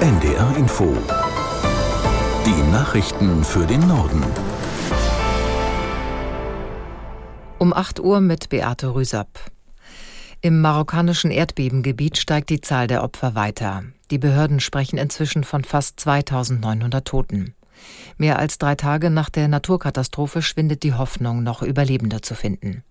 NDR Info. Die Nachrichten für den Norden. Um 8 Uhr mit Beate Rüsapp. Im marokkanischen Erdbebengebiet steigt die Zahl der Opfer weiter. Die Behörden sprechen inzwischen von fast 2900 Toten. Mehr als drei Tage nach der Naturkatastrophe schwindet die Hoffnung, noch Überlebende zu finden.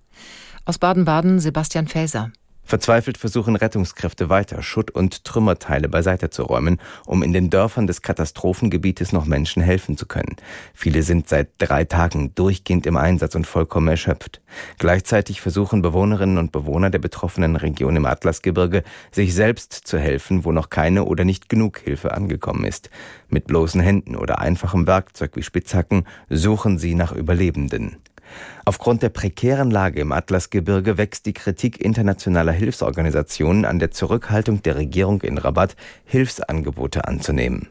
Aus Baden-Baden Sebastian Faeser. Verzweifelt versuchen Rettungskräfte weiter, Schutt und Trümmerteile beiseite zu räumen, um in den Dörfern des Katastrophengebietes noch Menschen helfen zu können. Viele sind seit drei Tagen durchgehend im Einsatz und vollkommen erschöpft. Gleichzeitig versuchen Bewohnerinnen und Bewohner der betroffenen Region im Atlasgebirge, sich selbst zu helfen, wo noch keine oder nicht genug Hilfe angekommen ist. Mit bloßen Händen oder einfachem Werkzeug wie Spitzhacken suchen sie nach Überlebenden. Aufgrund der prekären Lage im Atlasgebirge wächst die Kritik internationaler Hilfsorganisationen an der Zurückhaltung der Regierung in Rabat, Hilfsangebote anzunehmen.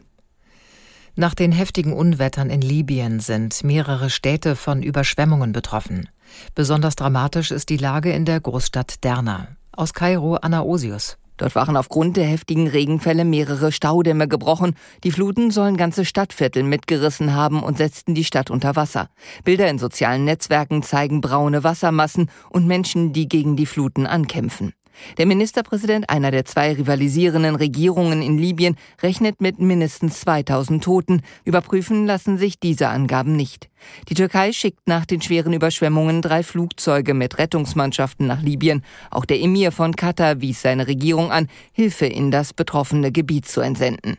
Nach den heftigen Unwettern in Libyen sind mehrere Städte von Überschwemmungen betroffen. Besonders dramatisch ist die Lage in der Großstadt Derna. Aus Kairo Anna Osius. Dort waren aufgrund der heftigen Regenfälle mehrere Staudämme gebrochen. Die Fluten sollen ganze Stadtviertel mitgerissen haben und setzten die Stadt unter Wasser. Bilder in sozialen Netzwerken zeigen braune Wassermassen und Menschen, die gegen die Fluten ankämpfen. Der Ministerpräsident einer der zwei rivalisierenden Regierungen in Libyen rechnet mit mindestens 2000 Toten. Überprüfen lassen sich diese Angaben nicht. Die Türkei schickt nach den schweren Überschwemmungen drei Flugzeuge mit Rettungsmannschaften nach Libyen. Auch der Emir von Katar wies seine Regierung an, Hilfe in das betroffene Gebiet zu entsenden.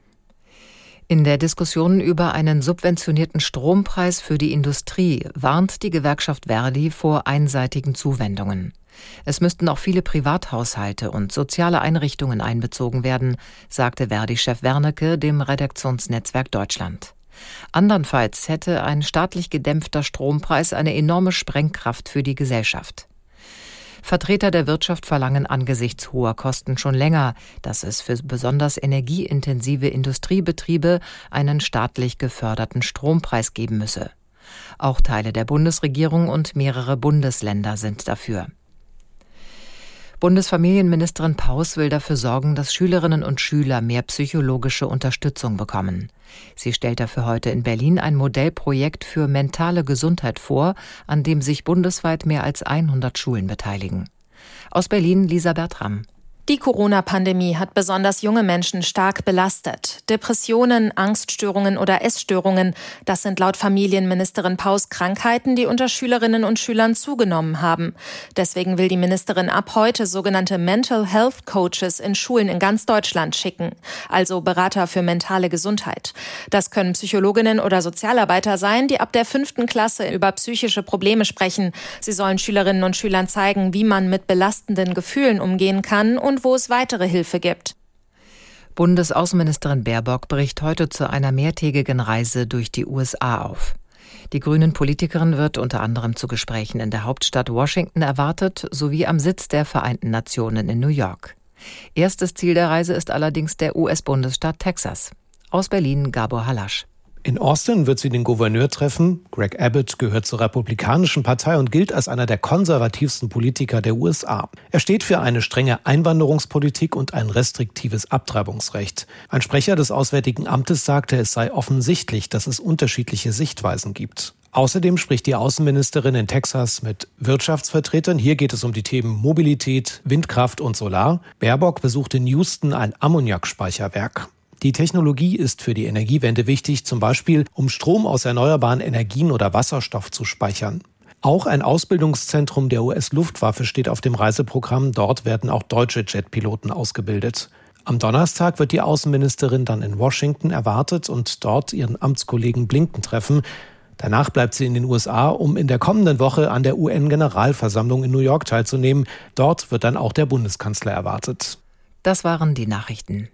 In der Diskussion über einen subventionierten Strompreis für die Industrie warnt die Gewerkschaft Verdi vor einseitigen Zuwendungen. Es müssten auch viele Privathaushalte und soziale Einrichtungen einbezogen werden, sagte Verdi-Chef Wernecke dem Redaktionsnetzwerk Deutschland. Andernfalls hätte ein staatlich gedämpfter Strompreis eine enorme Sprengkraft für die Gesellschaft. Vertreter der Wirtschaft verlangen angesichts hoher Kosten schon länger, dass es für besonders energieintensive Industriebetriebe einen staatlich geförderten Strompreis geben müsse. Auch Teile der Bundesregierung und mehrere Bundesländer sind dafür. Bundesfamilienministerin Paus will dafür sorgen, dass Schülerinnen und Schüler mehr psychologische Unterstützung bekommen. Sie stellt dafür heute in Berlin ein Modellprojekt für mentale Gesundheit vor, an dem sich bundesweit mehr als 100 Schulen beteiligen. Aus Berlin Lisa Bertram. Die Corona-Pandemie hat besonders junge Menschen stark belastet. Depressionen, Angststörungen oder Essstörungen, das sind laut Familienministerin Paus Krankheiten, die unter Schülerinnen und Schülern zugenommen haben. Deswegen will die Ministerin ab heute sogenannte Mental Health Coaches in Schulen in ganz Deutschland schicken, also Berater für mentale Gesundheit. Das können Psychologinnen oder Sozialarbeiter sein, die ab der fünften Klasse über psychische Probleme sprechen. Sie sollen Schülerinnen und Schülern zeigen, wie man mit belastenden Gefühlen umgehen kann und und wo es weitere Hilfe gibt. Bundesaußenministerin Baerbock bricht heute zu einer mehrtägigen Reise durch die USA auf. Die grünen Politikerin wird unter anderem zu Gesprächen in der Hauptstadt Washington erwartet, sowie am Sitz der Vereinten Nationen in New York. Erstes Ziel der Reise ist allerdings der US-Bundesstaat Texas. Aus Berlin Gabor Halasch. In Austin wird sie den Gouverneur treffen. Greg Abbott gehört zur Republikanischen Partei und gilt als einer der konservativsten Politiker der USA. Er steht für eine strenge Einwanderungspolitik und ein restriktives Abtreibungsrecht. Ein Sprecher des Auswärtigen Amtes sagte, es sei offensichtlich, dass es unterschiedliche Sichtweisen gibt. Außerdem spricht die Außenministerin in Texas mit Wirtschaftsvertretern. Hier geht es um die Themen Mobilität, Windkraft und Solar. Baerbock besucht in Houston ein Ammoniakspeicherwerk. Die Technologie ist für die Energiewende wichtig, zum Beispiel um Strom aus erneuerbaren Energien oder Wasserstoff zu speichern. Auch ein Ausbildungszentrum der US-Luftwaffe steht auf dem Reiseprogramm. Dort werden auch deutsche Jetpiloten ausgebildet. Am Donnerstag wird die Außenministerin dann in Washington erwartet und dort ihren Amtskollegen Blinken treffen. Danach bleibt sie in den USA, um in der kommenden Woche an der UN-Generalversammlung in New York teilzunehmen. Dort wird dann auch der Bundeskanzler erwartet. Das waren die Nachrichten.